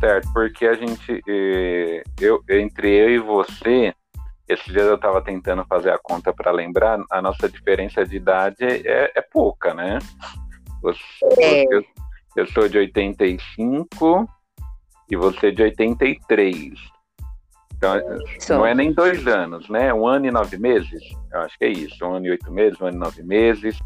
Certo, porque a gente, eh, eu, entre eu e você, esses dias eu estava tentando fazer a conta para lembrar, a nossa diferença de idade é, é pouca, né? Você, é. Eu, eu sou de 85 e você de 83. Então, não é nem dois anos, né? Um ano e nove meses. Eu acho que é isso. Um ano e oito meses, um ano e nove meses.